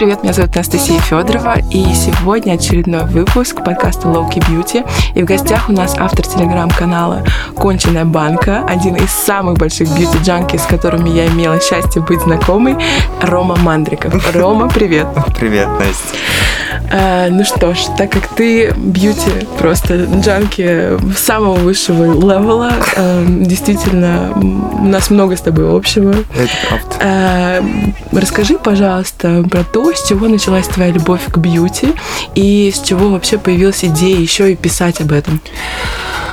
привет, меня зовут Анастасия Федорова, и сегодня очередной выпуск подкаста Lowkey Beauty. И в гостях у нас автор телеграм-канала «Конченая банка», один из самых больших бьюти-джанки, с которыми я имела счастье быть знакомой, Рома Мандриков. Рома, привет. Привет, Настя. А, ну что ж, так как ты бьюти просто джанки самого высшего левела, а, действительно, у нас много с тобой общего. Это правда. А, расскажи, пожалуйста, про то, с чего началась твоя любовь к бьюти и с чего вообще появилась идея еще и писать об этом.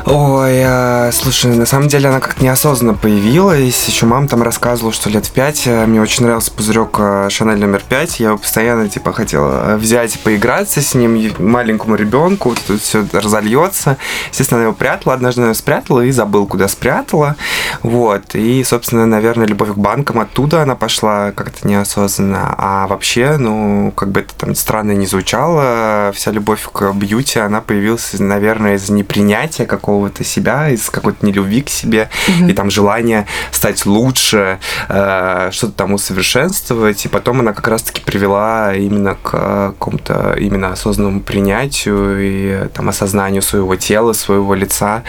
Ой, а, слушай, на самом деле она как-то неосознанно появилась. Еще мама там рассказывала, что лет в пять э, мне очень нравился пузырек э, Шанель номер пять. Я его постоянно, типа, хотела взять и поиграться с ним маленькому ребенку. Вот тут все разольется. Естественно, она его прятала. Однажды она его спрятала и забыл, куда спрятала. Вот. И, собственно, наверное, любовь к банкам оттуда она пошла как-то неосознанно. А вообще, ну, как бы это там странно не звучало, вся любовь к бьюти, она появилась, наверное, из непринятия какого какого-то себя, из какой-то нелюбви к себе, mm-hmm. и там желание стать лучше, э, что-то там усовершенствовать, и потом она как раз-таки привела именно к какому-то именно осознанному принятию и там осознанию своего тела, своего лица.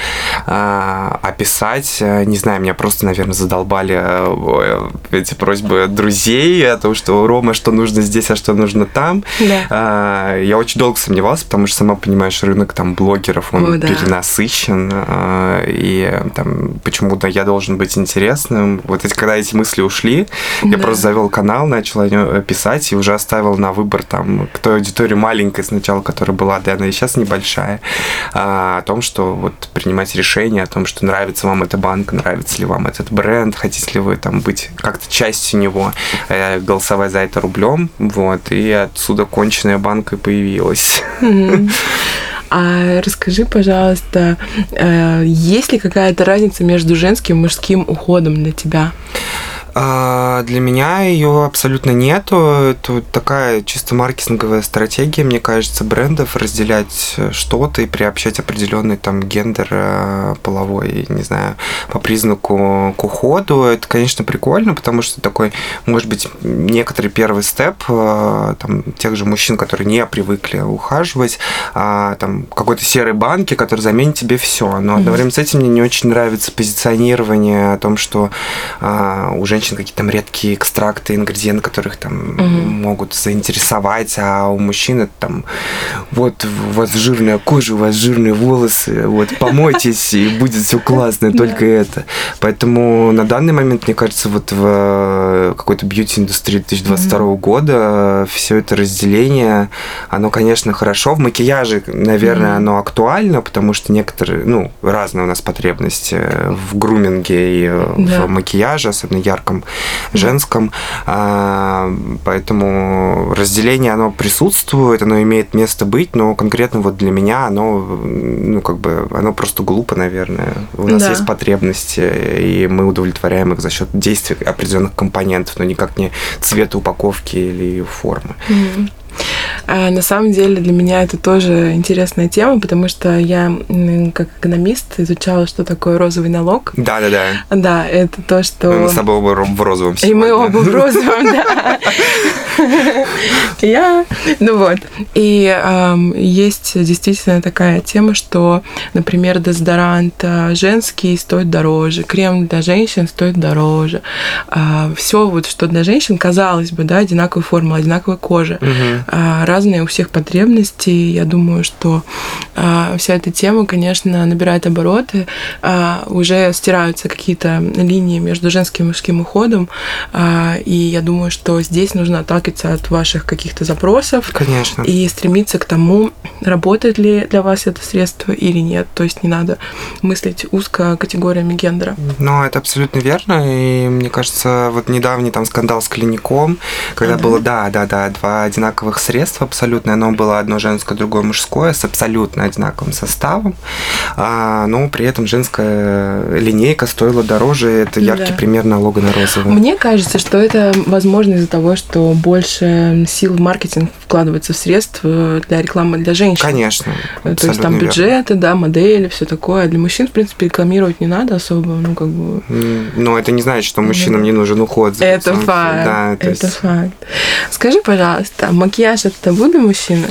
Э, описать, э, не знаю, меня просто, наверное, задолбали э, эти просьбы друзей о том, что Рома, что нужно здесь, а что нужно там. Да. Э, я очень долго сомневался, потому что, сама понимаешь, рынок там блогеров, он О, да. перенасыщен, интересен, а, и там почему-то я должен быть интересным. Вот эти, когда эти мысли ушли, да. я просто завел канал, начал о нем писать и уже оставил на выбор там к той аудитории маленькой сначала, которая была, да, она и сейчас небольшая, а, о том, что вот принимать решение о том, что нравится вам эта банка, нравится ли вам этот бренд, хотите ли вы там быть как-то частью него, э, голосовать за это рублем, вот, и отсюда конченая банка появилась. Mm-hmm. А расскажи, пожалуйста, э, есть ли какая-то разница между женским и мужским уходом для тебя? А, для меня ее абсолютно нету. Это такая чисто маркетинговая стратегия, мне кажется, брендов разделять что-то и приобщать определенный там гендер э, половой, не знаю, по признаку к уходу. Это, конечно, прикольно, потому что такой, может быть, некоторый первый степ э, там, тех же мужчин, которые не привыкли ухаживать, а, там какой-то серой банки, который заменит тебе все. Но одновременно с этим мне не очень нравится позиционирование о том, что а, у женщин какие-то там редкие экстракты, ингредиенты, которых там угу. могут заинтересовать, а у мужчин это там вот у вас жирная кожа, у вас жирные волосы, вот помойтесь и будет все классно, только это. Поэтому на данный момент, мне кажется, вот в э, какой-то бьюти-индустрии 2022 года все это разделение, оно, конечно, хорошо. В макияже, наверное, оно актуально, потому что некоторые, ну, разные у нас потребности в груминге и в макияже, особенно ярком мужском, женском. А, поэтому разделение, оно присутствует, оно имеет место быть, но конкретно вот для меня оно, ну, как бы, оно просто глупо, наверное. У нас да. есть потребности, и мы удовлетворяем их за счет действий определенных компонентов, но никак не цвета упаковки или формы. Mm-hmm. А на самом деле для меня это тоже интересная тема, потому что я как экономист изучала, что такое розовый налог. Да, да, да. Да, это то, что... Мы с тобой оба в розовом сегодня. И мы оба в розовом, да. Я, ну вот. И есть действительно такая тема, что, например, дезодорант а, женский стоит дороже, крем для женщин стоит дороже. А, Все вот, что для женщин, казалось бы, да, одинаковая форма, одинаковая кожа. А, разные у всех потребности. Я думаю, что а, вся эта тема, конечно, набирает обороты. А, уже стираются какие-то линии между женским и мужским уходом. И я думаю, что здесь нужно отталкиваться от ваших каких-то запросов. Конечно. И стремиться к тому, работает ли для вас это средство или нет. То есть не надо мыслить узко категориями гендера. Ну, это абсолютно верно. И мне кажется, вот недавний там скандал с клиником, когда а, было, да, да, да, два одинаковых средства, средство абсолютно. Оно было одно женское, другое мужское, с абсолютно одинаковым составом. А, но при этом женская линейка стоила дороже. Это яркий да. пример налога на розовый. Мне кажется, что это возможно из-за того, что больше сил в маркетинг вкладывается в средства для рекламы для женщин. Конечно. То есть там бюджеты, верно. да, модели, все такое. Для мужчин, в принципе, рекламировать не надо особо. Ну, как бы. Но это не значит, что мужчинам не нужен уход. За это факт. Да, это есть... факт. Скажи, пожалуйста, макияж это табу для мужчины?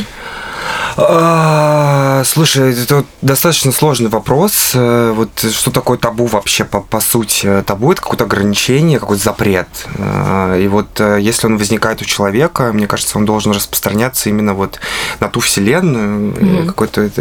А, слушай, это достаточно сложный вопрос. Э, вот что такое табу вообще по, по сути? Табу это какое-то ограничение, какой-то запрет. Э, и вот э, если он возникает у человека, мне кажется, он должен распространяться именно вот на ту вселенную, mm-hmm. какую-то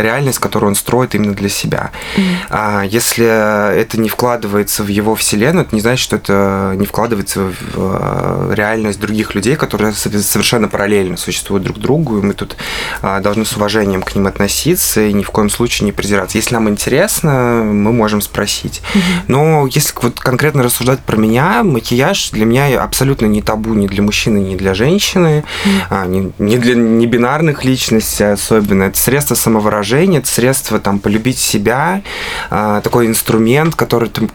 реальность, которую он строит именно для себя. Mm-hmm. А если это не вкладывается в его вселенную, это не значит, что это не вкладывается в реальность других людей, которые совершенно параллельно существуют друг другу. И мы тут должны с уважением к ним относиться и ни в коем случае не презираться. Если нам интересно, мы можем спросить. Угу. Но если вот конкретно рассуждать про меня, макияж для меня абсолютно не табу ни для мужчины, ни для женщины, угу. а, не, не для небинарных личностей особенно. Это средство самовыражения, это средство там полюбить себя, а, такой инструмент, который ты,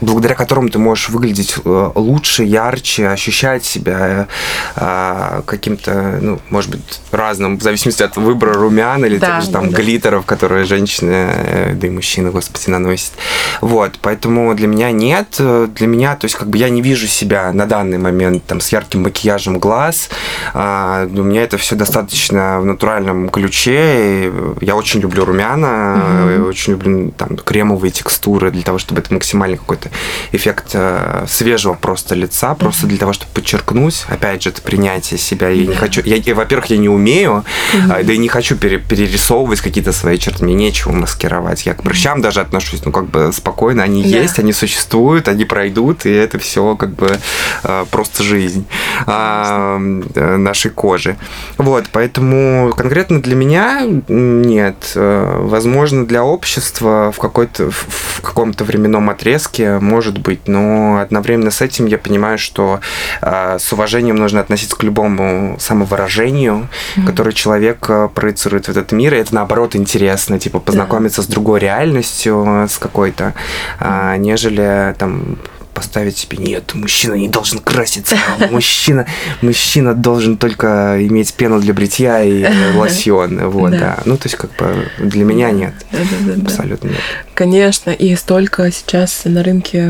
благодаря которому ты можешь выглядеть э, лучше, ярче, ощущать себя а, каким-то, ну, может быть, разным, в зависимости от выбора румян или да, тех же там да. глиттеров, которые женщины, э, да и мужчины, господи, наносят. Вот, поэтому для меня нет. Для меня, то есть как бы я не вижу себя на данный момент там с ярким макияжем глаз. А, у меня это все достаточно в натуральном ключе. Я очень люблю румяна, mm-hmm. очень люблю там кремовые текстуры для того, чтобы это максимальный какой-то эффект э, свежего просто лица, mm-hmm. просто для того, чтобы подчеркнуть, опять же, это принятие себя. Я не хочу, я, во-первых, я не умею, mm-hmm. Да и не хочу пере, перерисовывать какие-то свои черты, мне нечего маскировать. Я к прыщам даже отношусь, ну, как бы спокойно, они yeah. есть, они существуют, они пройдут, и это все как бы э, просто жизнь а, э, нашей кожи. Вот, поэтому конкретно для меня нет. Э, возможно, для общества в какой-то в каком-то временном отрезке может быть, но одновременно с этим я понимаю, что с уважением нужно относиться к любому самовыражению, mm-hmm. которое человек проецирует в этот мир, и это наоборот интересно, типа познакомиться да. с другой реальностью, с какой-то, а, нежели там поставить себе, нет, мужчина не должен краситься, мужчина, мужчина должен только иметь пену для бритья и лосьон, вот, да. да. Ну, то есть, как бы, для меня нет, да, да, да, абсолютно нет. Конечно, и столько сейчас на рынке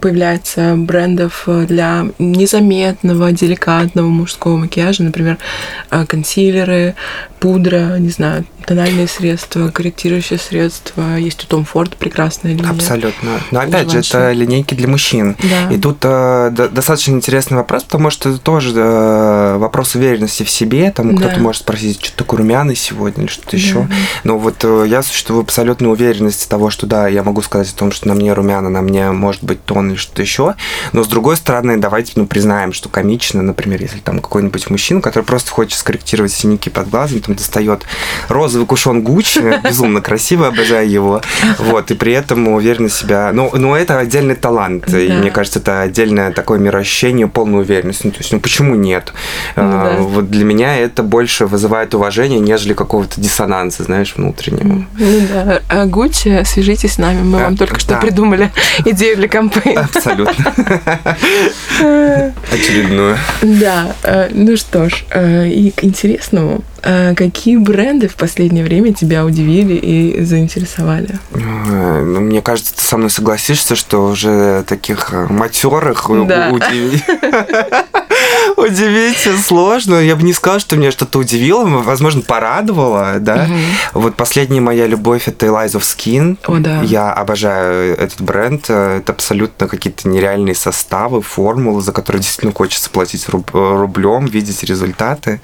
появляется брендов для незаметного, деликатного мужского макияжа, например, а, консилеры, пудра, не знаю, тональные средства, корректирующие средства. Есть у Том Форд прекрасная линия. Абсолютно. Но опять же, это линейки для мужчин. Да. И тут э, достаточно интересный вопрос, потому что это тоже э, вопрос уверенности в себе. Там да. кто-то может спросить, что такое румяный сегодня или что-то да. еще. Но вот э, я существую в абсолютной уверенности того, что да, я могу сказать о том, что на мне румяна, на мне может быть тон или что-то еще. Но с другой стороны, давайте ну, признаем, что комично, например, если там какой-нибудь мужчина, который просто хочет скорректировать синяки под глазом, там достает розовый кушон Гуччи, безумно красиво, обожаю его. Вот, и при этом уверенно себя... Ну, ну это отдельный талант, да. и мне кажется, это отдельное такое мироощущение, полная уверенность. Ну, то есть, ну почему нет? Ну, а, да. Вот для меня это больше вызывает уважение, нежели какого-то диссонанса, знаешь, внутреннего. Ну да. А Гуччи, свяжитесь с нами, мы вам только что придумали идею для кампейна. Абсолютно. Очередную. Да. Э, ну что ж, э, и к интересному. А какие бренды в последнее время тебя удивили и заинтересовали? Ну, мне кажется, ты со мной согласишься, что уже таких э, матерых да. удивили. Удивить сложно. Я бы не сказала, что меня что-то удивило, возможно, порадовало, да. Угу. Вот последняя моя любовь это Eliza of Skin. О, да. Я обожаю этот бренд. Это абсолютно какие-то нереальные составы, формулы, за которые действительно хочется платить руб рублем, видеть результаты.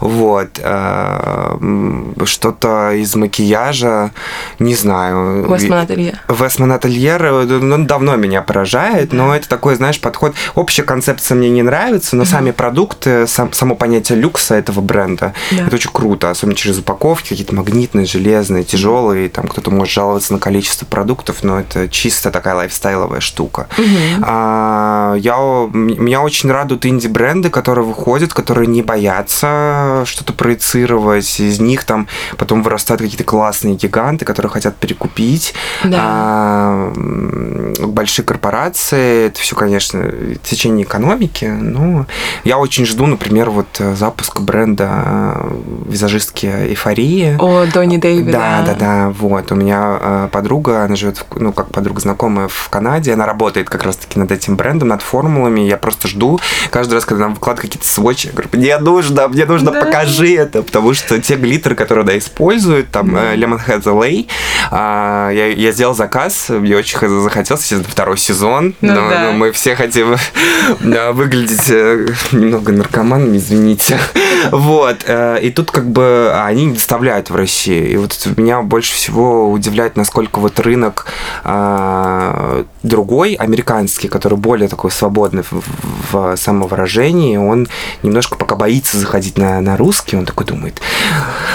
Вот. Э, что-то из макияжа, не знаю. Вестман Ательер. Вестман Ательер давно меня поражает, но это такой, знаешь, подход. Общая концепция мне не нравится, но сами сами продукты, сам, само понятие люкса этого бренда, Да. это очень круто, особенно через упаковки, какие-то магнитные, железные, тяжелые, там кто-то может жаловаться на количество продуктов, но это чисто такая лайфстайловая штука. Мгм. А, я, меня очень радуют инди-бренды, которые выходят, которые не боятся что-то проецировать. Из них там потом вырастают какие-то классные гиганты, которые хотят перекупить. Да. А, большие корпорации, это все, конечно, течение экономики, но я очень жду, например, вот э, запуск бренда э, визажистки Эйфории. О, Донни Дэйви, Да, да, да, вот. У меня э, подруга, она живет, в- ну, как подруга знакомая в Канаде, она работает как раз-таки над этим брендом, над формулами. Я просто жду каждый раз, когда она выкладывает какие-то сводчи, я говорю, мне нужно, мне нужно, Да. покажи это, потому что те глиттеры, которые она использует, там, э, Lemon Head LA, а, я, я сделал заказ, мне очень захотелось, естественно, второй сезон, Ну но, да. но мы все хотим да, выглядеть э, немного наркоманами, извините. Вот. э, И тут как бы они не доставляют в Россию. И вот меня больше всего удивляет, насколько вот рынок а, другой, американский, который более такой свободный в, в самовыражении, он немножко пока боится заходить на, на русский, он такой думает,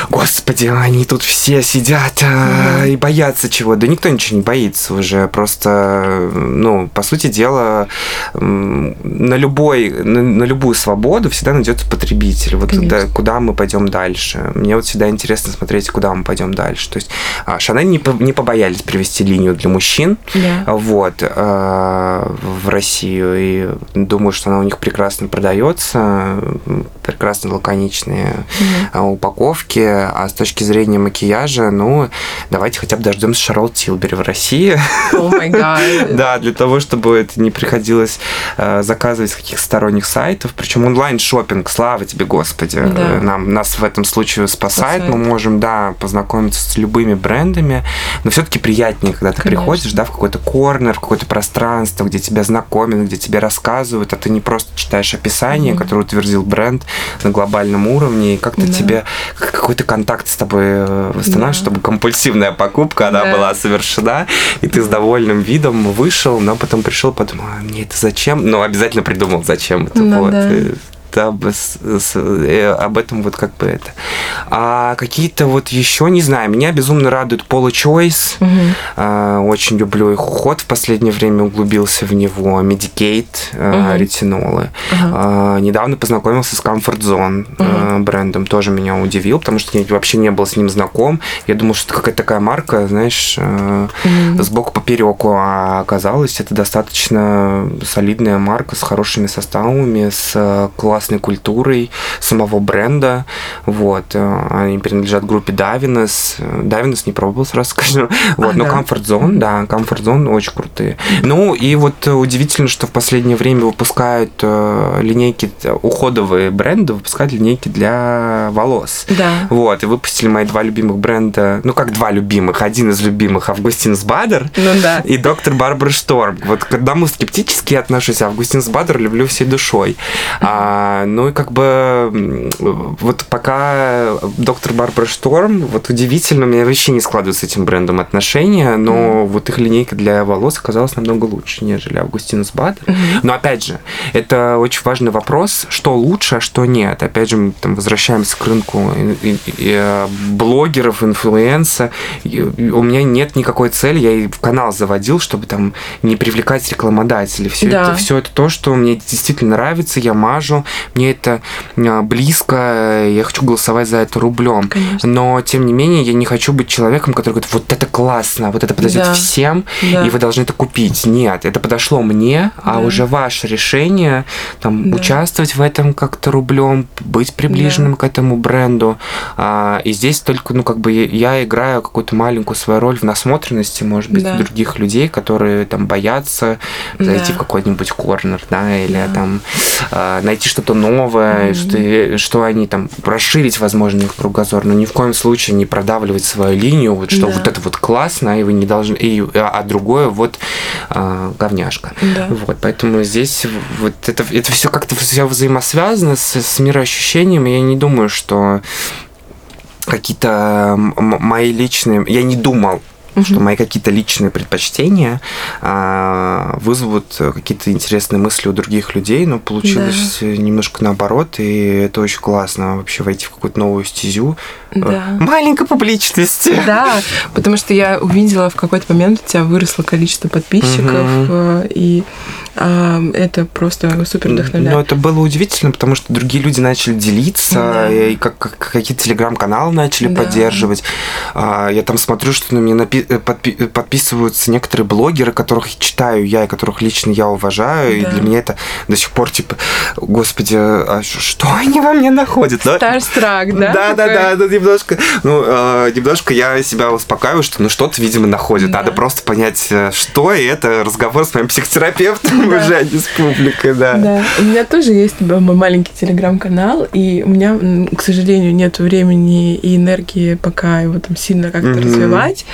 господи, они тут все сидят а, и боятся чего. Да никто ничего не боится уже, просто, ну, по сути дела, на любой, на, на любую свободу всегда найдется потребитель. Вот Конечно. да, куда мы пойдем дальше. Мне вот всегда интересно смотреть, куда мы пойдем дальше. То есть а, Шанель не, по- не побоялись привести линию для мужчин, Да. вот, э, в Россию. И думаю, что она у них прекрасно продается, прекрасно лаконичные э, упаковки. А с точки зрения макияжа, ну, давайте хотя бы дождемся Шарлотт Тилбери в России. Да, для того, чтобы это не приходилось э, заказывать с каких сторонних сайтов. Причем онлайн шопинг слава тебе, Господи, Да. э, нам, нас в этом случае спасает. Спасает. Мы можем, да, познакомиться с любыми брендами, но все-таки приятнее, когда ты Конечно. приходишь, да, в какой-то корнер, в какое-то пространство, где тебя знакомят, где тебе рассказывают, а ты не просто читаешь описание, которое утвердил бренд на глобальном уровне, и как-то Да. тебе какой-то контакт с тобой э, восстанавливаешь, Да. чтобы компульсивная покупка, она Да. была совершена, и ты с довольным видом вышел, но потом пришел, подумал, а мне это зачем? Ну, обязательно придумал, зачем это. Ну вот. да. С- э, об этом вот как бы это. А какие-то вот еще, не знаю, меня безумно радует Paula's Choice. Мгм. А, Очень люблю их уход. В последнее время углубился в него. Medik8, Мгм. ретинолы. Ага. А, Недавно познакомился с Comfort Zone э, брендом. Тоже меня удивил, потому что я вообще не был с ним знаком. Я думал, что это какая-то такая марка, знаешь, Мгм. сбоку попереку. А оказалось, это достаточно солидная марка с хорошими составами, с э, классной культурой самого бренда. Вот. э, Они принадлежат группе Davines. Davines не пробовал, сразу скажу. Вот, А, но. Comfort Zone, да, Comfort Zone очень крутые. Ну, и вот удивительно, что в последнее время выпускают э, линейки, уходовые бренды выпускают линейки для волос. Да. Вот, и выпустили мои два любимых бренда, ну как два любимых, один из любимых Августин Сбадер Ну да. и доктор Барбара Шторм. Вот к одному скептически отношусь, а Августин Сбадер люблю всей душой. А, ну и как бы вот пока доктор Барбара Шторм, вот удивительно, у меня вообще не складываются с этим брендом отношения, но вот их линейка для волос оказалась намного лучше, нежели Августин Сбадер. Но опять же, это очень важный вопрос, что лучше, а что нет. Опять же, мы там возвращаемся к рынку и- и- и, э, блогеров, инфлюенса. У меня нет никакой цели, я и в канал заводил, чтобы там не привлекать рекламодателей. Все Да. это, все это то, что мне действительно нравится, я мажу, мне это э, близко, я хочу голосовать за это рублем. Конечно. Но, тем не менее, я не хочу быть человеком, который говорит, вот это классно, вот это подойдет Да. всем, Да. и вы должны это купить. Нет, это подошло мне, а Да. уже ваше решение там Да. участвовать в этом как-то рублем, быть приближенным к этому бренду. А, и здесь только, ну, как бы я играю какую-то маленькую свою роль в насмотренности, может быть, Да. других людей, которые там боятся зайти Да. в какой-нибудь корнер, да, или Да. там а, найти что-то новое, Мгм. что, что они там расширить, возможно, их кругозор, но ни в коем случае не продавливать свою линию, вот что Да. вот это вот классно, и вы не должны, и, а, а другое вот а, говняшка. Да. Вот, поэтому здесь вот это, это все как-то все взаимосвязано с, с мироощущением, и я не думаю, что какие-то мои личные... Я не думал угу. что мои какие-то личные предпочтения а, вызовут какие-то интересные мысли у других людей, но получилось да. немножко наоборот, и это очень классно вообще войти в какую-то новую стезю. Да. Маленькой публичности. Да, потому что я увидела в какой-то момент у тебя выросло количество подписчиков, угу. и а, это просто супер вдохновляет. Но это было удивительно, потому что другие люди начали делиться, да. и как, как какие-то телеграм-каналы начали да. поддерживать. А, я там смотрю, что на меня напи- э, подпи- э, подписываются некоторые блогеры, которых читаю я, и которых лично я уважаю, да. и для меня это до сих пор типа, господи, а что они во мне находят? Старстрак, да? Да, да, да, да, немножко, ну, а, немножко я себя успокаиваю, что ну что-то, видимо, находит. Да. Надо просто понять, э, что, и это разговор с моим психотерапевтом да. уже, а не с публикой, да. Да, у меня тоже есть мой маленький телеграм-канал, и у меня, к сожалению, нет времени и энергии пока его там сильно как-то mm-hmm. развивать.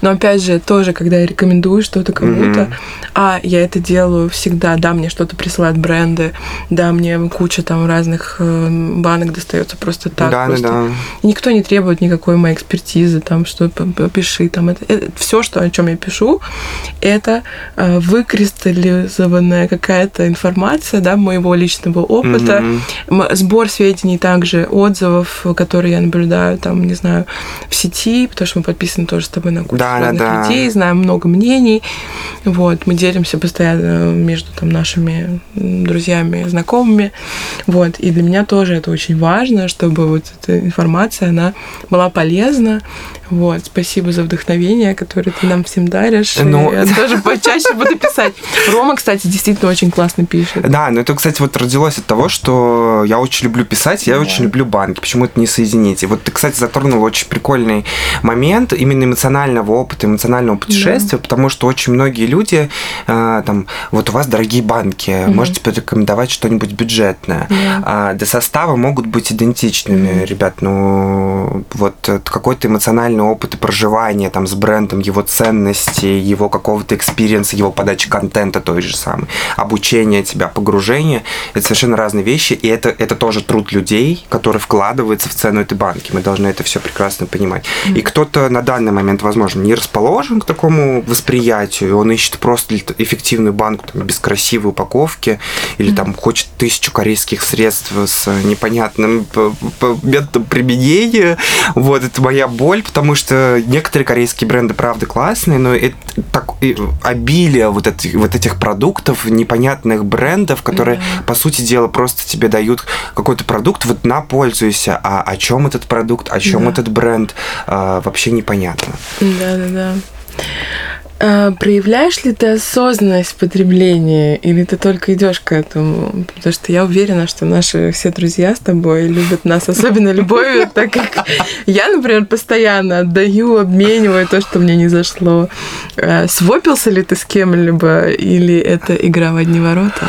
Но опять же, тоже, когда я рекомендую что-то кому-то, mm-hmm. а я это делаю всегда, да, мне что-то присылают бренды, да, мне куча там разных э, банок достается просто так. Да, просто. да, да. И никто не требует никакой моей экспертизы, там, что пиши, там, это, это все, что, о чем я пишу, это э, выкристаллизованная какая-то информация, да, моего личного опыта, mm-hmm. сбор сведений также, отзывов, которые я наблюдаю, там, не знаю, в сети, потому что мы подписаны тоже с тобой на кучу да, разных да, да. людей, знаем много мнений, вот, мы делимся постоянно между там нашими друзьями, знакомыми, вот, и для меня тоже это очень важно, чтобы вот эта информация, она была полезна, вот, спасибо за вдохновение, которое ты нам всем даришь. Ну, я тоже почаще буду писать. Рома, кстати, действительно очень классно пишет. Да, но это, кстати, вот родилось от того, что я очень люблю писать, я да. очень люблю банки. Почему это не соединить? И вот ты, кстати, затронул очень прикольный момент именно эмоционального опыта, эмоционального путешествия, да. потому что очень многие люди, э, там, вот у вас дорогие банки, мм можете порекомендовать что-нибудь бюджетное. Yeah. А, до состава могут быть идентичными, мм ребят, ну, вот какой-то эмоциональный уникальный опыт проживания там с брендом, его ценности, его какого-то experience а, его подачи контента той же самой, обучение тебя, погружение. Это совершенно разные вещи, и это, это тоже труд людей, который вкладывается в цену этой банки. Мы должны это все прекрасно понимать. Mm-hmm. И кто-то на данный момент, возможно, не расположен к такому восприятию, он ищет просто эффективную банку там, без красивой упаковки, или mm-hmm. там хочет тысячу корейских средств с непонятным методом применения. Вот, это моя боль, потому потому что некоторые корейские бренды, правда, классные, но это так, обилие вот, этих, вот этих продуктов, непонятных брендов, которые, mm-hmm. по сути дела, просто тебе дают какой-то продукт, вот на, пользуйся, а о чем этот продукт, о чем да. этот бренд, а, вообще непонятно. Да-да-да. А, проявляешь ли ты осознанность в потреблении, или ты только идешь к этому? Потому что я уверена, что наши все друзья с тобой любят нас особенно любовью, так как я, например, постоянно отдаю, обмениваю то, что мне не зашло. А, свопился ли ты с кем-либо, или это игра в одни ворота?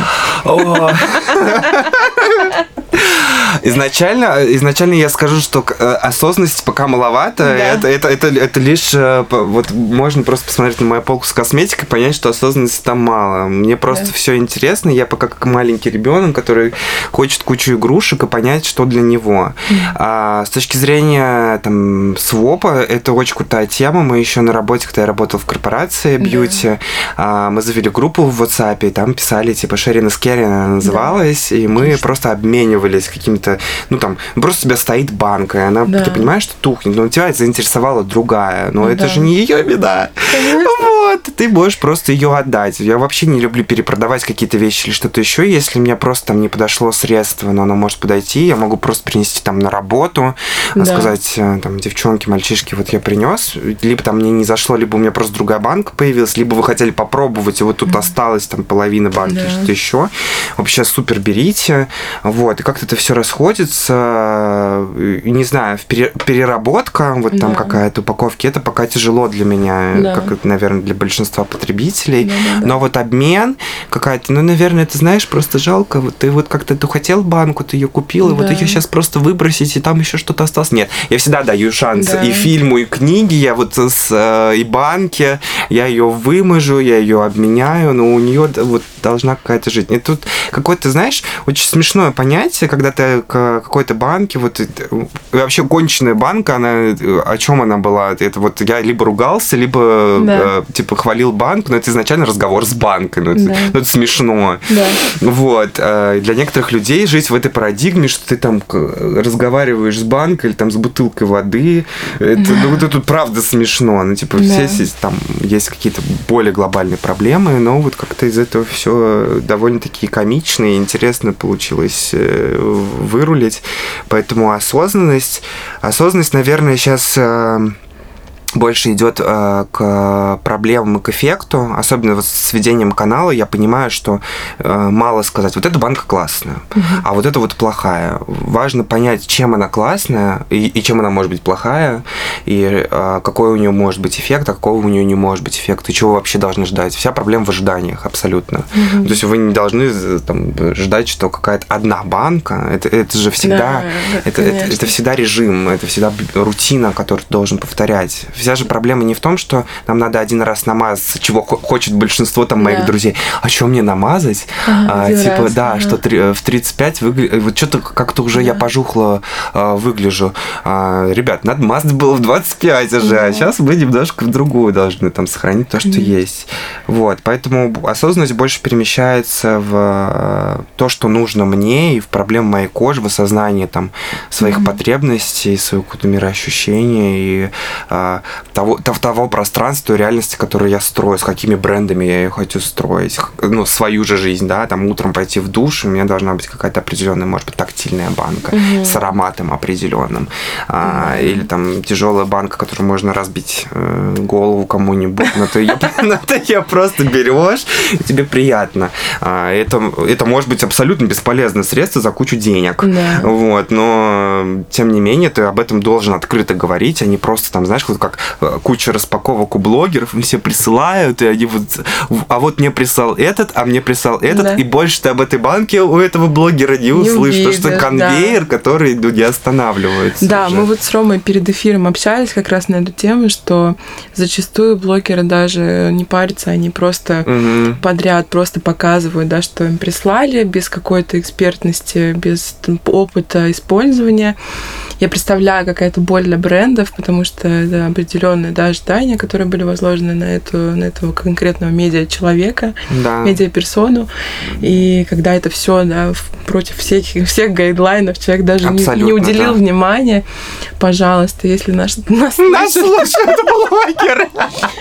Изначально, изначально я скажу, что э, осознанности пока маловато. Да. Это, это, это, это лишь э, вот можно просто посмотреть на мою полку с косметикой, понять, что осознанности там мало. Мне просто да. все интересно. Я пока как маленький ребенок, который хочет кучу игрушек и понять, что для него. А, с точки зрения там свопа, это очень крутая тема. Мы еще на работе, когда я работал в корпорации beauty, да. а, мы завели группу в WhatsApp, и там писали типа Sharing is caring она называлась, да. и мы Конечно. просто обменивались какими-то ну там, просто у тебя стоит банка, и она, да. ты понимаешь, что тухнет, но тебя заинтересовала другая, но да. это же не ее беда. Конечно. Вот, ты можешь просто ее отдать. Я вообще не люблю перепродавать какие-то вещи или что-то еще, если мне просто там не подошло средство, но оно может подойти, я могу просто принести там на работу, да. сказать э, там, девчонки, мальчишки, вот я принес, либо там мне не зашло, либо у меня просто другая банка появилась, либо вы хотели попробовать, и вот тут осталось там половина банки, да. что-то еще. Вообще супер берите, вот, и как-то это все расходится не знаю, переработка, вот да. там какая-то упаковки, это пока тяжело для меня, да. как это, наверное, для большинства потребителей. Да, да, да. Но вот обмен какая-то, ну, наверное, это знаешь, просто жалко. Вот ты вот как-то ты хотел банку, ты ее купил, да. и вот ее сейчас просто выбросить, и там еще что-то осталось. Нет, я всегда даю шанс да. и фильму, и книге, я вот с э, и банке, я ее вымажу, я ее обменяю, но у нее вот должна какая-то жить. И тут какое-то, знаешь, очень смешное понятие, когда ты к какой-то банке, вот вообще конченая банка, она о чем она была? Это вот я либо ругался, либо да. Типа хвалил банк, но это изначально разговор с банкой, ну это, да. ну, это смешно. Да. Вот. Э, для некоторых людей жить в этой парадигме, что ты там разговариваешь с банком или там с бутылкой воды, это, ну, это тут правда смешно. Ну, типа, да. все там есть какие-то более глобальные проблемы, но вот как-то из этого все довольно-таки комично и интересно получилось э, вырулить. Поэтому осознанность, осознанность, наверное, сейчас э, больше идет э, к проблемам и к эффекту, особенно вот с ведением канала, я понимаю, что э, мало сказать, вот эта банка классная, uh-huh. а вот эта вот плохая. Важно понять, чем она классная и, и чем она может быть плохая, и э, какой у нее может быть эффект, а какой у нее не может быть эффект, и чего вообще должны ждать. Вся проблема в ожиданиях абсолютно. Uh-huh. То есть вы не должны э, там, ждать, что какая-то одна банка, это, это же всегда, да, это, это, это всегда режим, это всегда рутина, которую ты должен повторять вся же проблема не в том, что нам надо один раз намазаться, чего хочет большинство там моих да. друзей. А что мне намазать? Ага, а, типа, раз, да, ага. что три, в 35 выглядит... Вот что-то как-то уже да. я пожухло а, выгляжу. А, ребят, надо мазать было в 25 уже, да. а сейчас мы немножко в другую должны там сохранить то, что да. есть. Вот, поэтому осознанность больше перемещается в а, то, что нужно мне, и в проблему моей кожи, в осознании там своих mm-hmm. потребностей, своего какого-то мироощущения, и а, того, того пространства и реальности, которую я строю, с какими брендами я ее хочу строить, ну, свою же жизнь, да, там утром пойти в душ, у меня должна быть какая-то определенная, может быть, тактильная банка угу. с ароматом определенным, угу. а, или там тяжелая банка, которую можно разбить э, голову кому-нибудь, но ты ее просто берешь, и тебе приятно. А, это, может быть абсолютно бесполезное средство за кучу денег, вот, но тем не менее ты об этом должен открыто говорить, а не просто там, знаешь, вот как куча распаковок у блогеров, им все присылают, и они вот, а вот мне прислал этот, а мне прислал этот, да. и больше ты об этой банке у этого блогера не, не услышишь, увидишь, что конвейер, да. который ну, не останавливается. Да, уже. мы вот с Ромой перед эфиром общались как раз на эту тему, что зачастую блогеры даже не парятся, они просто угу. подряд просто показывают, да, что им прислали без какой-то экспертности, без там, опыта использования. Я представляю, какая-то боль для брендов, потому что это определенные да, ожидания, которые были возложены на, эту, на этого конкретного медиа-человека, да. медиа-персону. И когда это все да, против всех, всех гайдлайнов, человек даже не, не уделил да. внимания, пожалуйста, если наш, нас, нас слушают блогеры.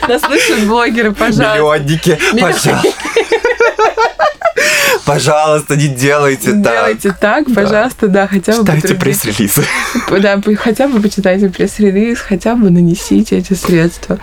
Нас слышат блогеры, пожалуйста. Миллионники, пожалуйста. Пожалуйста, не делайте так. Делайте так, пожалуйста, да, хотя бы... Читайте пресс-релизы. Да, хотя бы почитайте пресс-релиз, хотя бы нанесите эти средства.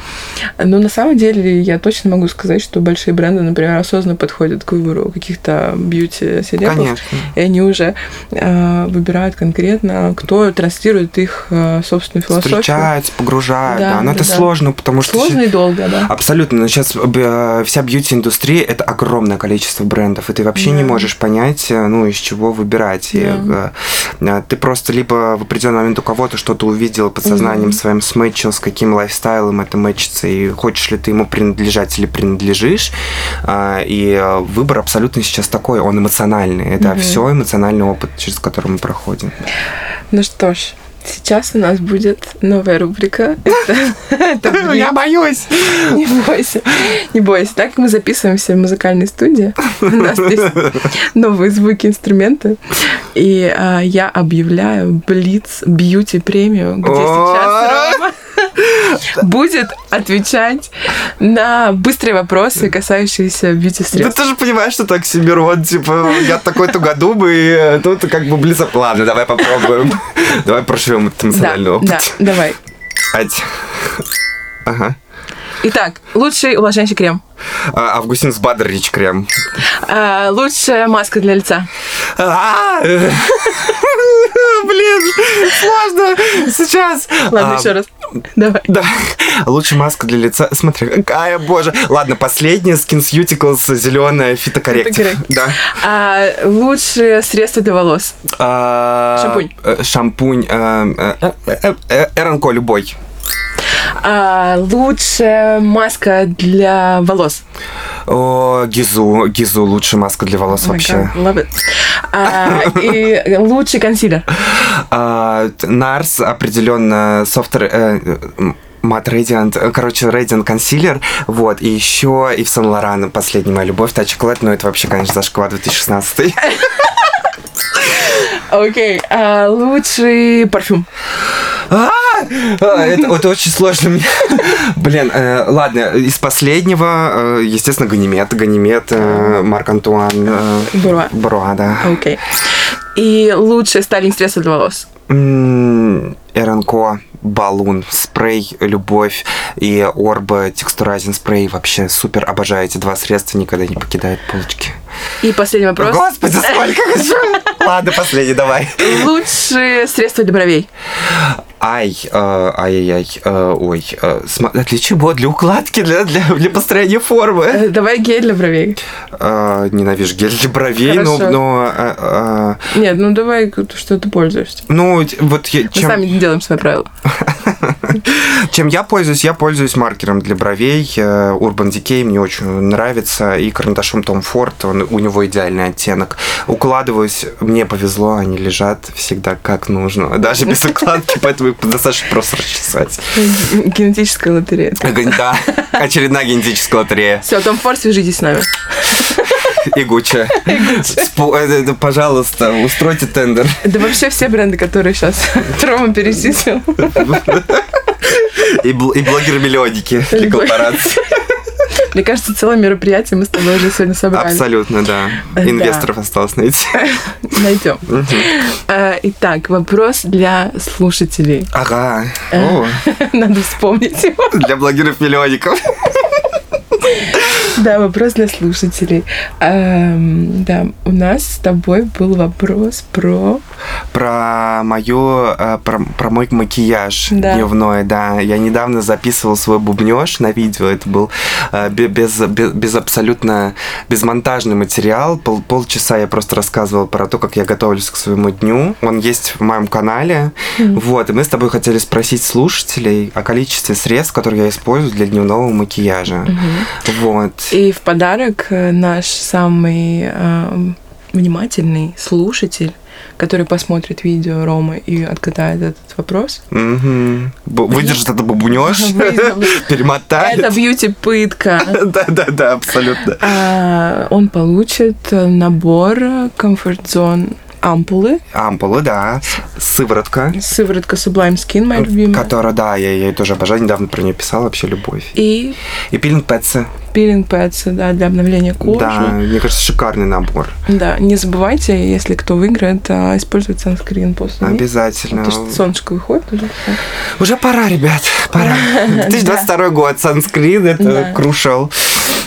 Но на самом деле я точно могу сказать, что большие бренды, например, осознанно подходят к выбору каких-то бьюти-селебов. Конечно. И они уже э, выбирают конкретно, кто транслирует их э, собственную философию. Встречается, погружает, да. да. Но да, это да. сложно, потому что... Сложно и долго, да. Абсолютно. Но сейчас э, вся бьюти-индустрия – это огромное количество брендов, и ты вообще. Не можешь понять, э, ну, из чего выбирать. Да. И, э, э, ты просто либо в определенный момент у кого-то что-то увидел подсознанием mm-hmm. своим, смычил, с каким лайфстайлом это мэчится, и хочешь ли ты ему принадлежать или принадлежишь. И выбор абсолютно сейчас такой, он эмоциональный. Это mm-hmm. все эмоциональный опыт, через который мы проходим. Ну что ж, Сейчас у нас будет новая рубрика. Я боюсь. Не бойся. Не бойся. Так мы записываемся в музыкальной студии. У нас здесь новые звуки, инструменты. И а, я объявляю Блиц Бьюти премию, где сейчас Рома будет отвечать на быстрые вопросы, касающиеся бьюти-средств. Да ты же понимаешь, что так Оксимирон, типа, я такой-то году бы, и тут как бы близко. Ладно, давай попробуем. Давай проживем этот эмоциональный опыт. Да, давай. Ага. Итак, лучший увлажняющий крем. А, Августин с Бадрич крем. А, лучшая маска для лица. А, Блин, сложно сейчас. Ладно, еще раз. Давай. Да. Лучшая маска для лица. Смотри, какая, боже. Ладно, последняя SkinCeuticals зеленая фитокорректив. Да. А, лучшее средство для волос. шампунь. Э, шампунь. Э, э, Эронко любой. А, лучшая маска для волос? О, Гизу, Гизу лучшая маска для волос Oh вообще. God, love it. А, и лучший консилер. А, Нарс определенно софт э, Мат Radiant, короче, Radiant консилер, вот, и еще и в Сан Лоран последняя моя любовь, Та Chocolate, но это вообще, конечно, зашквар 2016. Окей. а, лучший парфюм. А, Это это очень сложно мне. Блин, э, ладно, из последнего, э, естественно, Ганимед, Ганимед, э, Марк Антуан. Буруа. Буруа, да. Окей. И лучшее стайлинг средство для волос. М, РНК, баллон, спрей, любовь и Орба текстуразин спрей. Вообще супер, обожаю эти два средства, никогда не покидают полочки. И последний вопрос. Господи, сколько хочу! Ладно, последний, давай. Лучшее средство для бровей. Ай, э, ай-яй-яй, э, ой, э, для чего? Для укладки, для, для, для построения формы. Э, Давай гель для бровей. Э, ненавижу гель для бровей, но, Хорошо. но э, э, Нет, ну давай, что ты пользуешься. ну, вот я, Мы чем, сами делаем свои правила. чем я пользуюсь, я пользуюсь маркером для бровей, э, Urban Decay, мне очень нравится, и карандашом Tom Ford, он, у него идеальный оттенок. Укладываюсь, мне повезло, они лежат всегда как нужно, даже без укладки, поэтому их достаточно просто расчесать. Генетическая лотерея. Да, очередная генетическая лотерея. Все, Том Форд, свяжитесь с нами. И Гуччи. Спо- э, э, Пожалуйста, устройте тендер. Да вообще все бренды, которые сейчас Рома перечислил. И, бл- и блогеры-миллионники для корпораций. Мне кажется, целое мероприятие мы с тобой уже сегодня собрали. Абсолютно, да. Да. Инвесторов осталось найти. Найдем. А, Итак, вопрос для слушателей. Ага. О, Надо вспомнить его. Для блогеров-миллионников. Да, вопрос для слушателей. Эм, Да, у нас с тобой был вопрос про... Про мою, э, про, мой макияж дневной, да. Я недавно записывал свой бубнеж на видео. Это был э, бе- без, абсолютно безмонтажный материал. Пол, полчаса я просто рассказывал про то, как я готовлюсь к своему дню. Он есть в моем канале. Вот, и мы с тобой хотели спросить слушателей о количестве средств, которые я использую для дневного макияжа. Вот. И в подарок э, наш самый эм, внимательный слушатель, который посмотрит видео Ромы и отгадает этот вопрос. Бу- Выдержит это Выдержит. перемотает. Это бьюти-пытка. Да-да-да, абсолютно. А, Он получит э, набор Comfort Zone ампулы, Ампулы, да. Сыворотка. сыворотка Sublime Skin, моя любимая, Которая, да, я ее тоже обожаю, недавно про нее писал, вообще любовь. и И пилинг пэтсы. пилинг пэдсы, да, для обновления кожи. Да, мне кажется, шикарный набор. Да, не забывайте, если кто выиграет, использовать санскрин после. них. Обязательно. Потому что солнышко выходит уже. Уже пора, ребят, пора. 2022 год, санскрин, это Да.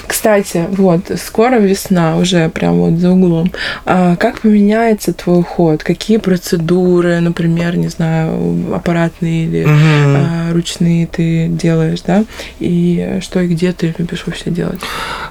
Кстати, вот, скоро весна, уже прям вот за углом. А как поменяется твой уход? Какие процедуры, например, не знаю, аппаратные или Мгм. а, ручные ты делаешь, да? И что и где ты любишь вообще делать?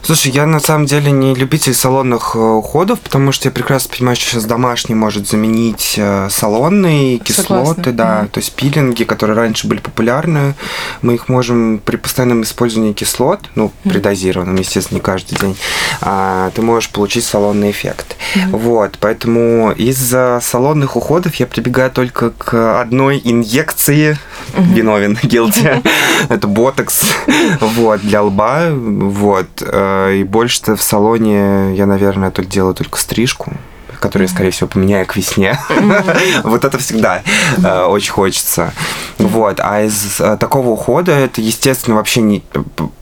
Слушай, я на самом деле не любитель салонных э, уходов, потому что я прекрасно понимаю, что сейчас домашний может заменить э, салонные кислоты, Согласна. да, Мгм. то есть пилинги, которые раньше были популярны, мы их можем при постоянном использовании кислот, ну, при дозированном, естественно, не каждый день, а, ты можешь получить салонный эффект. Вот, поэтому из-за салонных уходов я прибегаю только к одной инъекции, виновен, guilty, это ботокс, вот, для лба, вот, э, и больше-то в салоне я, наверное, только делаю только стрижку, которую я, скорее всего, поменяю к весне. Вот это всегда э, очень хочется. Вот. А из э, такого ухода это, естественно, вообще ни,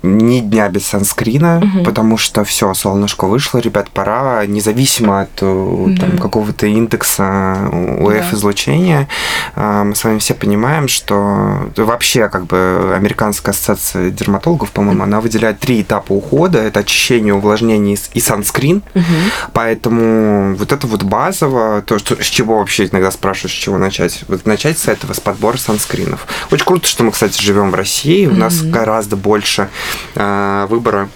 ни дня без санскрина, потому что все, солнышко вышло, ребят, пора, независимо от э, какого-то индекса УФ-излучения, мы с вами все понимаем, что вообще как бы Американская ассоциация дерматологов, по-моему, она выделяет три этапа ухода. Это очищение, увлажнение и санскрин. Поэтому вот это вот базово, то, что, с чего вообще иногда спрашивают, с чего начать. Вот начать с этого, с подбора санскринов. Очень круто, что мы, кстати, живем в России. У нас гораздо больше э, выбора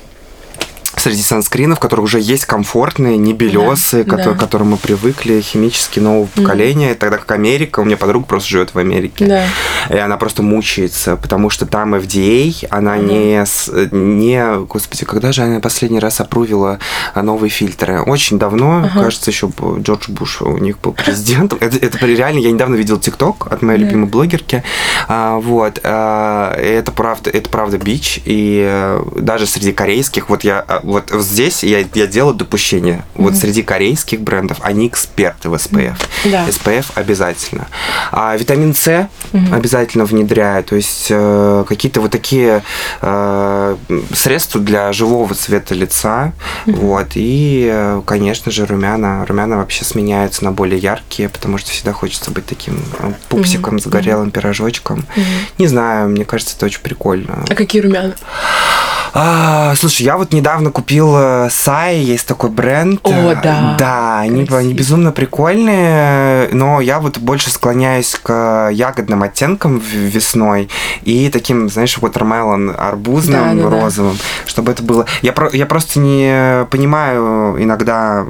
среди санскринов, которые уже есть комфортные, не белесые, да, которые, да. к которым мы привыкли, химически нового поколения, mm. тогда как Америка, у меня подруга просто живет в Америке, да. и она просто мучается, потому что там FDA, она mm. не, не, господи, когда же она последний раз опрувила новые фильтры? Очень давно, uh-huh. кажется, еще Джордж Буш у них был президентом. это, это реально, я недавно видел ТикТок от моей yeah. любимой блогерки, а, вот, а, это правда, это правда бич, и э, даже среди корейских, вот я а, вот здесь я, я делаю допущение. Mm-hmm. Вот среди корейских брендов они эксперты в SPF. Да. SPF обязательно. А витамин С mm-hmm. обязательно внедряют. То есть э, какие-то вот такие э, средства для живого цвета лица. Mm-hmm. Вот. И, э, конечно же, румяна. Румяна вообще сменяются на более яркие, потому что всегда хочется быть таким э, пупсиком, mm-hmm. загорелым пирожочком. Mm-hmm. Не знаю, мне кажется, это очень прикольно. А какие румяна? А, слушай, я вот недавно купил Сай, есть такой бренд. О, да. Да, они, они безумно прикольные, но я вот больше склоняюсь к ягодным оттенкам весной и таким, знаешь, watermelon арбузным, да, да, розовым, да. чтобы это было... Я, про... я просто не понимаю иногда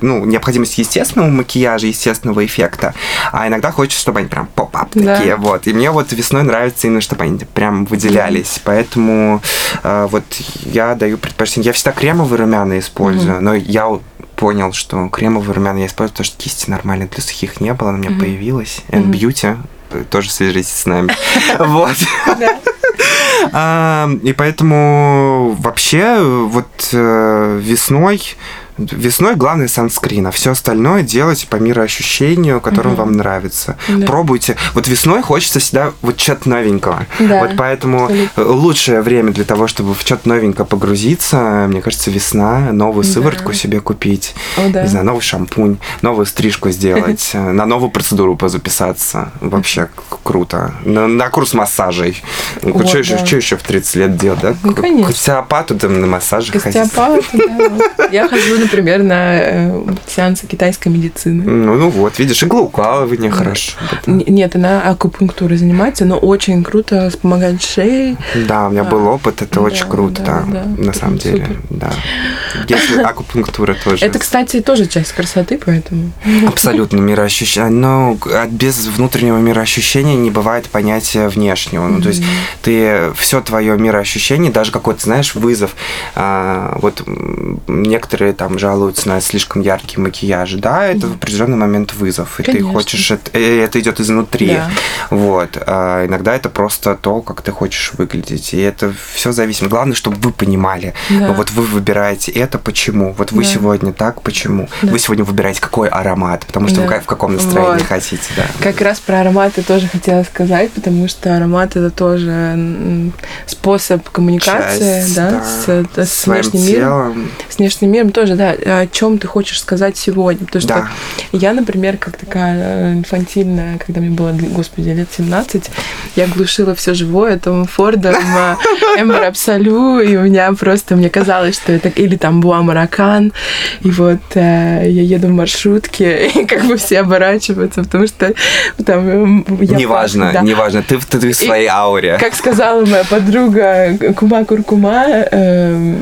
ну, необходимость естественного макияжа, естественного эффекта, а иногда хочется, чтобы они прям поп-ап да. такие, вот. И мне вот весной нравится именно, чтобы они прям выделялись, поэтому а, вот я даю предпочтение. Я всегда кремовые румяна использую, mm-hmm. но я понял, что кремовые румяна я использую, потому что кисти нормально для сухих не было, она у меня mm-hmm. появилась. And mm-hmm. Beauty, э, тоже свяжитесь с нами. Вот. А, и поэтому вообще вот э, весной Весной главное санскрин, а все остальное делайте по мироощущению, которым угу. вам нравится. Да. Пробуйте. Вот весной хочется всегда вот что-то новенького. Да. Вот поэтому Абсолютно. лучшее время для того, чтобы в что-то новенькое погрузиться, мне кажется, весна, новую да. сыворотку себе купить, О, да. не знаю, новый шампунь, новую стрижку сделать, на новую процедуру позаписаться. Вообще круто. На, на курс массажей. Вот, что, да. еще, еще в 30 лет делать, да? Ну, конечно. К остеопату там на массаже ходить. Остеопату, да. Я хожу например, на э, сеансы китайской медицины. Ну, ну вот, видишь, иглоукалывание хорошо. Нет, она акупунктурой занимается, но очень круто помогает шее. Да, у меня был опыт, это очень круто, да, на самом деле. Да. Если акупунктура тоже. Это, кстати, тоже часть красоты, поэтому. Абсолютно мироощущение. Но без внутреннего мироощущения не бывает понятия внешнего. Ну, то есть ты все твое мироощущение, даже какой-то, знаешь, вызов. А, вот некоторые там жалуются на слишком яркий макияж, да, это в определенный момент вызов, и Конечно. ты хочешь, это, это идет изнутри, да. вот. А иногда это просто то, как ты хочешь выглядеть, и это все зависит. Главное, чтобы вы понимали, да. вот вы выбираете это, почему, вот вы да. сегодня так, почему, да. вы сегодня выбираете какой аромат, потому что да. вы в каком настроении вот. хотите, да. Как раз про ароматы тоже хотела сказать, потому что аромат это тоже способ коммуникации, Часть, да, да, с, с внешним телом. миром, с внешним миром тоже, да, о чем ты хочешь сказать сегодня. Потому что да. я, например, как такая инфантильная, когда мне было, господи, лет 17, я глушила все живое Том Фордом, Эмбер Абсолю, и у меня просто, мне казалось, что это или там Буа Маракан, и вот э, я еду в маршрутке, и как бы все оборачиваются, потому что там... Я неважно, да. неважно, ты, ты, ты в своей и, ауре. Как сказала моя подруга Кума Куркума, э,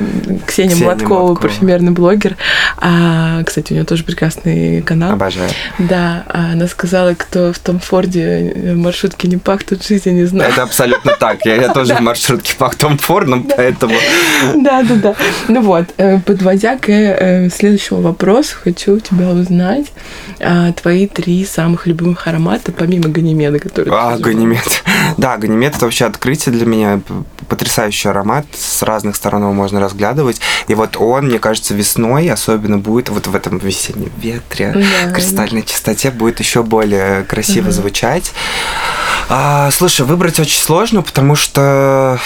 Ксения, Ксения Младкова, Младкова, парфюмерный блогер, а, кстати, у нее тоже прекрасный канал. Обожаю. Да, а она сказала, кто в том Форде э, маршрутки не пахнут, жизни не знаю. Это абсолютно так. Я, я тоже в маршрутке пах Том Фордом, поэтому... Да, да, да. Ну вот, э, подводя к э, следующему вопросу, хочу у тебя узнать а, твои три самых любимых аромата, помимо Ганимеда, который... А, Ганимед. Да, Ганимед это вообще открытие для меня. Потрясающий аромат. С разных сторон его можно разглядывать. И вот он, мне кажется, весной особенно будет вот в этом весеннем ветре, да, кристальной чистоте будет еще более красиво угу. звучать. А, слушай, выбрать очень сложно, потому что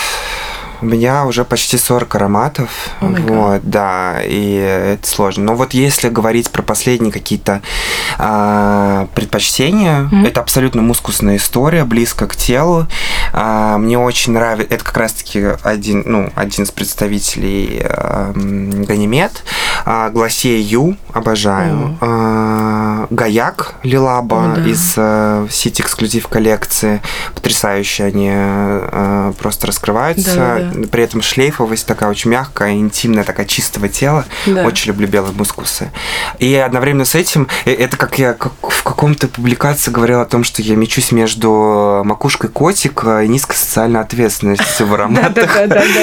у меня уже почти 40 ароматов. Oh вот, да, и это сложно. Но вот если говорить про последние какие-то а, предпочтения, mm-hmm. это абсолютно мускусная история, близко к телу. А, мне очень нравится, это как раз-таки один, ну, один из представителей а, Ганимед. А, Гласия Ю обожаю. Mm-hmm. А, Гаяк Лилаба О, да. из э, City эксклюзив коллекции. Потрясающе они э, просто раскрываются. Да-да-да. При этом шлейфовость такая очень мягкая, интимная, такая чистого тела. Да. Очень люблю белые мускусы. И одновременно с этим, э, это как я как в каком-то публикации говорил о том, что я мечусь между макушкой котика и низкой социальной ответственностью в ароматах.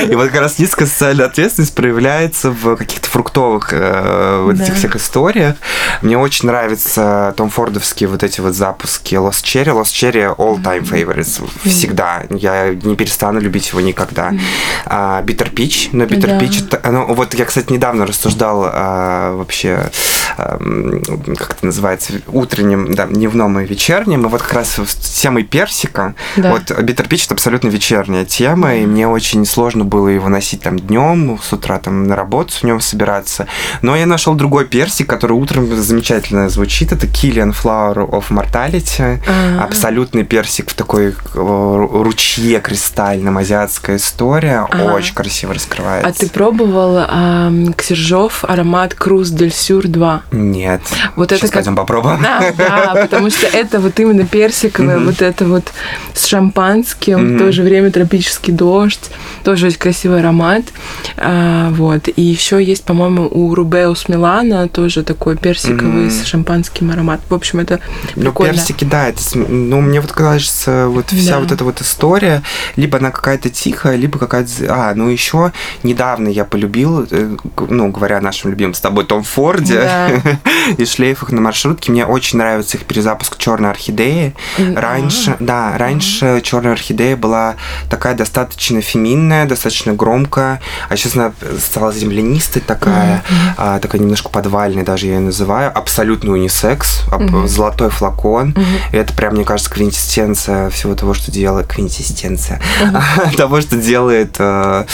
И вот как раз низкая социальная ответственность проявляется в каких-то фруктовых э, вот Да. этих всех историях. Мне очень нравятся Том Фордовские вот эти вот запуски Lost Cherry. Lost Cherry all time favorites. Всегда. Я не перестану любить его никогда. А, Bitter Peach. Но Bitter Да. Peach, это- оно- вот я, кстати, недавно рассуждал а, вообще, ам, как это называется, утренним, да, дневном и вечернем. И вот как раз с темой персика. Да. Вот Bitter Peach это абсолютно вечерняя тема, и мне очень сложно было его носить там днем, с утра там на работу в нем собираться. Но я нашел другой персик, который утром замечательно звучит. Это Killian Flower of Mortality. А. Абсолютный персик в такой э, ручье кристальном, азиатская история. Ага. Очень красиво раскрывается. А ты пробовал ам, Ксержов аромат Круз Дель Сюр 2? Нет. Вот это Сейчас как- пойдем попробуем. Да, да, потому что это вот именно персиковое, вот это вот с шампанским, в то же время тропический дождь, тоже очень красивый аромат. А, вот. И еще есть, по-моему, у Рубеус Милана тоже такой персиковый с шампанским аромат. В общем, это Ну, прикольно. персики, да, это, ну, мне вот кажется, вот вся вот эта вот история, либо она какая-то тихая, либо какая-то... з- А, ну еще недавно я полюбил, э, ну, говоря о нашем любимом с тобой Том Форде Да. и шлейфах на маршрутке, мне очень нравится их перезапуск Черной орхидеи. Раньше, да, раньше Черная орхидея была такая достаточно феминная, достаточно громкая, а сейчас она стала землянистой такая, а, такая немножко подвальная, даже я ее называю, абсолютно унисекс, золотой флакон. Это прям, мне кажется, квинтэссенция всего того, что делает квинтэссенция того, что делает э,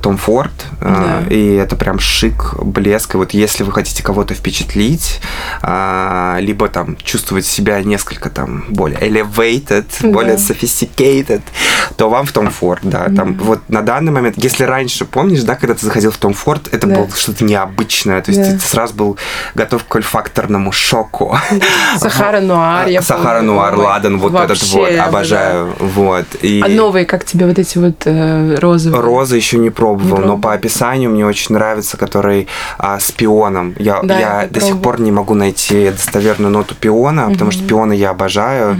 Том Форд. Э, Да. И это прям шик, блеск. И вот если вы хотите кого-то впечатлить, а, либо там чувствовать себя несколько там более elevated, Да. более sophisticated, то вам в Том Форд, да. Там вот на данный момент, если раньше, помнишь, да, когда ты заходил в Том Форд, это Да. было что-то необычное. То есть Да. ты сразу был готов к кольфакторному шоку. Сахара Нуар, я Сахара. Нуар, Ладан, вот этот вот, обожаю. Вот. И А новые, как тебе вот эти вот э, розовые? Розы еще не пробовал, Не но по описанию мне очень нравится, который а, с пионом. Я, Да, я я до сих пор не могу найти достоверную ноту пиона, потому что пионы я обожаю,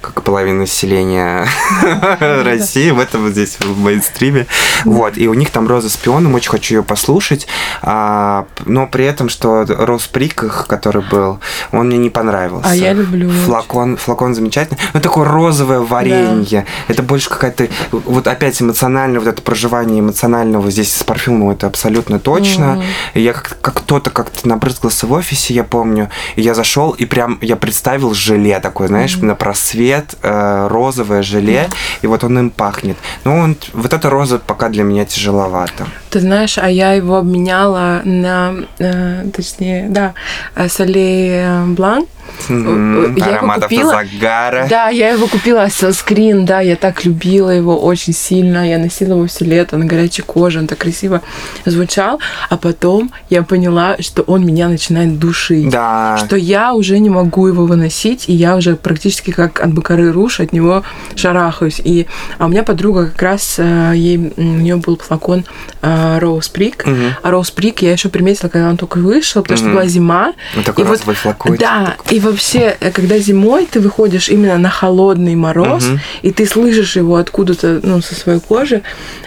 как и половина населения России, в этом здесь в мейнстриме. Вот, и у них там роза с пионом, очень хочу ее послушать, а, но при этом, что Роз Прик, их, который был, он мне не понравился. А я люблю. Флакон, флакон замечательный. Ну, такое розовое варенье. Это больше какая-то... Вот опять эмоциональное, вот это проживание эмоционального здесь с парфюмом, это абсолютно точно. И я как, как кто-то как-то набрызгался в офисе, я помню, и я зашел, и прям я представил желе такое, знаешь, на просвет, э, розовое желе, и вот он им пахнет. Ну, он, вот эта роза пока для меня тяжеловато. Ты знаешь, а я его обменяла на, э, точнее, да, э, Солей Блан. Я Аромат купила. автозагара. Да, я его купила санскрин, да, я так любила его очень сильно, я носила его все лето на горячей коже, он так красиво звучал, а потом я поняла, что он меня начинает душить. Да. Что я уже не могу его выносить, и я уже практически как от Бакары Руш от него шарахаюсь. И, а у меня подруга как раз, э, ей, у нее был флакон Роуз Прик, Мгм. а Роуз Прик я еще приметила, когда он только вышел, потому что Мгм. была зима. Вот такой И вот- флакончик. Да, и вообще, э, когда зимой ты выходишь именно на холодный мороз, Мгм. и ты слышишь его откуда-то, ну, со своей кожи,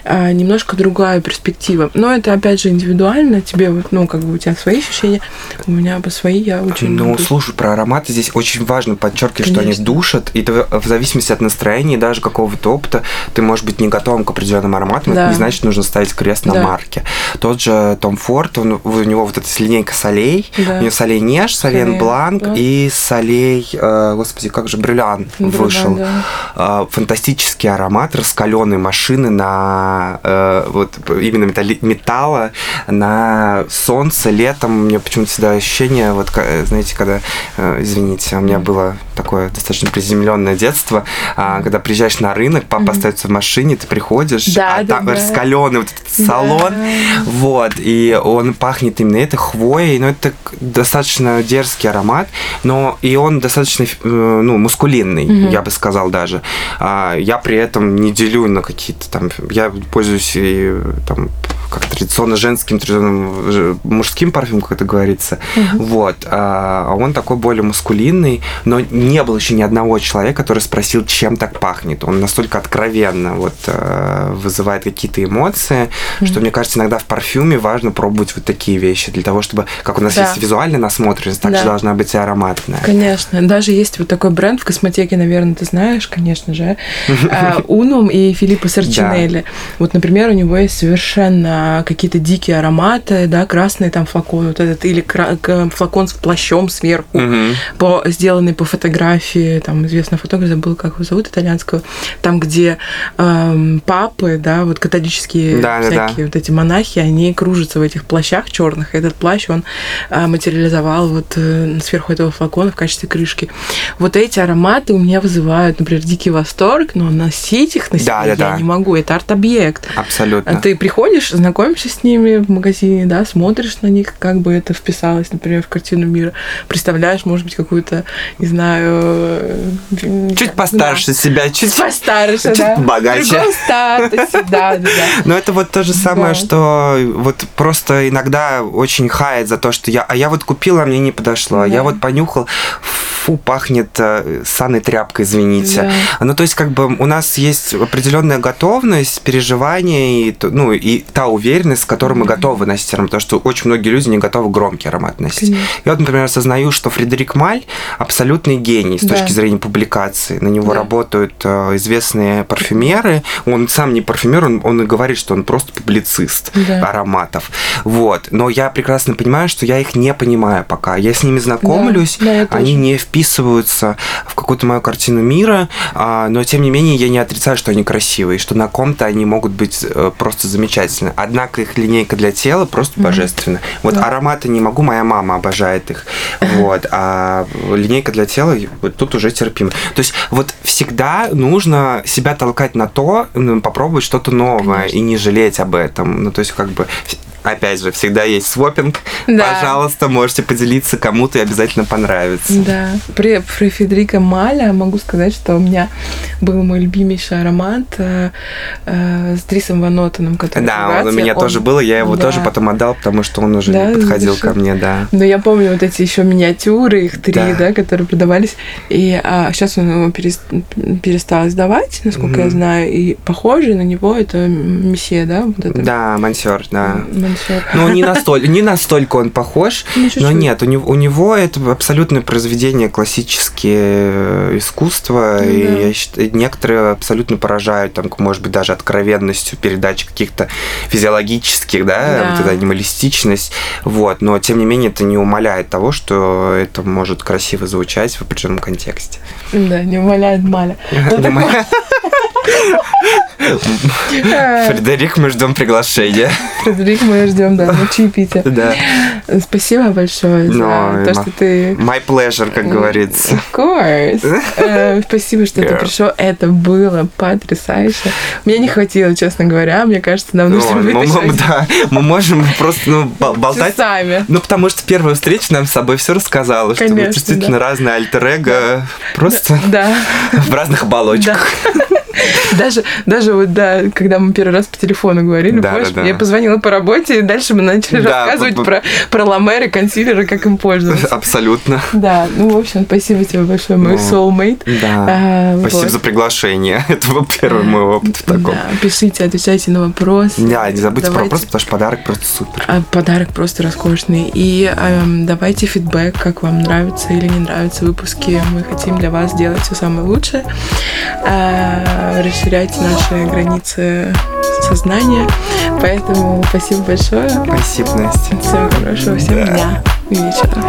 а, немножко другая перспектива. Но это, опять же, индивидуально. Тебе, вот, ну, как бы у тебя свои ощущения, у меня по свои, я очень Ну, люблю. слушай, про ароматы здесь очень важно подчеркивать, что они душат, и ты в зависимости от настроения даже какого-то опыта ты можешь быть не готовым к определенным ароматам, Да. это не значит, что нужно ставить крест на Да. марке. Тот же Том Форд, он, у него вот эта линейка солей, Да. у него солей Неж, солей Солей, Бланк да. и солей, э, господи, как же, Брюлян, вышел. да. А, фантастический аромат раскаленной машины на э, вот именно металли- металла на солнце летом. У меня почему-то всегда ощущение, вот ка- знаете, когда, э, извините, у меня было такое достаточно приземленное детство, а, когда приезжаешь на рынок, папа mm-hmm. остается в машине, ты приходишь, да, а да, там да. раскаленный вот этот салон, да. вот, и он пахнет именно этой хвоей, но это достаточно дерзкий аромат, но и он достаточно, э, ну, мускулинный, mm-hmm. я бы сказал даже. А, я при этом не делю на какие-то там, я пользуюсь и там как традиционно женским, традиционным мужским парфюмом, как это говорится. Угу. Вот. А он такой более мускулинный, но не было еще ни одного человека, который спросил, чем так пахнет. Он настолько откровенно вот э, вызывает какие-то эмоции, угу. что мне кажется, иногда в парфюме важно пробовать вот такие вещи для того, чтобы, как у нас да. есть визуальная насмотренность, так да. же должна быть и ароматная. Конечно. Даже есть вот такой бренд в косметике, наверное, ты знаешь, конечно же, Унум и Филиппо Сарчинелли. Вот, например, у него есть совершенно какие-то дикие ароматы, да, красный там флакон вот этот, или флакон с плащом сверху, угу. по, сделанный по фотографии, там, известный фотограф, забыл, как его зовут, итальянского, там, где эм, папы, да, вот католические да, всякие да, да. вот эти монахи, они кружатся в этих плащах черных, и этот плащ он э, материализовал вот э, сверху этого флакона в качестве крышки. Вот эти ароматы у меня вызывают, например, дикий восторг, но носить их на себе да, да, я да. не могу, это арт-объект. Абсолютно. Ты приходишь, знакомишься знакомишься с ними в магазине, да, смотришь на них, как бы это вписалось, например, в картину мира, представляешь, может быть, какую-то, не знаю... Чуть постарше да. себя, чуть... Постарше, чуть да. богаче. В статусе, да, да, да. Но это вот то же самое, да. что вот просто иногда очень хает за то, что я, а я вот купила, а мне не подошло, да. а я вот понюхал, фу, пахнет э, саной тряпкой, извините. Да. Ну, то есть, как бы у нас есть определенная готовность, переживание, и, ну, и та уверенность, с которой мы готовы носить аромат, потому что очень многие люди не готовы громкий аромат носить. Конечно. Я вот, например, осознаю, что Фредерик Маль абсолютный гений с да. точки зрения публикации. На него да. работают э, известные парфюмеры. Он сам не парфюмер, он, он и говорит, что он просто публицист да. ароматов. Вот. Но я прекрасно понимаю, что я их не понимаю пока. Я с ними знакомлюсь, да. Да, они не вписываются в какую-то мою картину мира, а, но тем не менее я не отрицаю, что они красивые, что на ком-то они могут быть э, просто замечательны. Однако их линейка для тела просто mm-hmm. божественна. Вот да. ароматы не могу, моя мама обожает их. Вот. А линейка для тела вот тут уже терпимо. То есть вот всегда нужно себя толкать на то, попробовать что-то новое Конечно. и не жалеть об этом. Ну, то есть как бы Опять же, всегда есть свопинг. Да. Пожалуйста, можете поделиться, кому-то и обязательно понравится. Да. При, при Федерико Маля могу сказать, что у меня был мой любимейший аромат э, э, с Дрисом Ванотоном, который Да, он у меня он... тоже был, я его да. тоже потом отдал, потому что он уже да, не подходил ко мне, да. Но я помню вот эти еще миниатюры, их три, да, да которые продавались. И а, сейчас он его перестал издавать, насколько mm-hmm. я знаю, и похожий на него это месье, да? Вот это. Да, мансер, да. Ну, не настолько, не настолько он похож, ну, но нет, у него, у него это абсолютное произведение классические э, искусства, ну, и да. я считаю, некоторые абсолютно поражают, там, может быть, даже откровенностью передачи каких-то физиологических, да, да. вот эта анималистичность, вот, но тем не менее это не умаляет того, что это может красиво звучать в определенном контексте. Да, не умаляет Маля. Фредерик, мы ждем приглашения. Фредерик, мы ждем, да, на чаепитие. Да. Спасибо большое за то, что ты... My pleasure, как говорится. Of course. Э, спасибо, что ты пришел. Это было потрясающе. Мне не хватило, честно говоря. Мне кажется, нам нужно вытащить. Да, мы можем просто ну, болтать. Сами. Ну, потому что первая встреча нам с собой все рассказала, что мы действительно разные альтер-эго. Просто в разных оболочках. Даже, даже вот, да, когда мы первый раз по телефону говорили, да, помнишь, да, да. я позвонила по работе, и дальше мы начали да, рассказывать по, про, про ламеры, консилеры, как им пользоваться. Абсолютно. Да, ну, в общем, спасибо тебе большое, мой ну, soulmate. Да, а, спасибо вот. за приглашение. Это был первый мой опыт в таком. Да, пишите, отвечайте на вопросы. Да, не забудьте давайте. про вопрос, потому что подарок просто супер. А, подарок просто роскошный. И эм, давайте фидбэк, как вам нравится или не нравятся выпуски. Мы хотим для вас сделать все самое лучшее. А, расширять наши границы сознания. Поэтому спасибо большое. Спасибо, Настя. Всего хорошего, всем да. дня и вечера.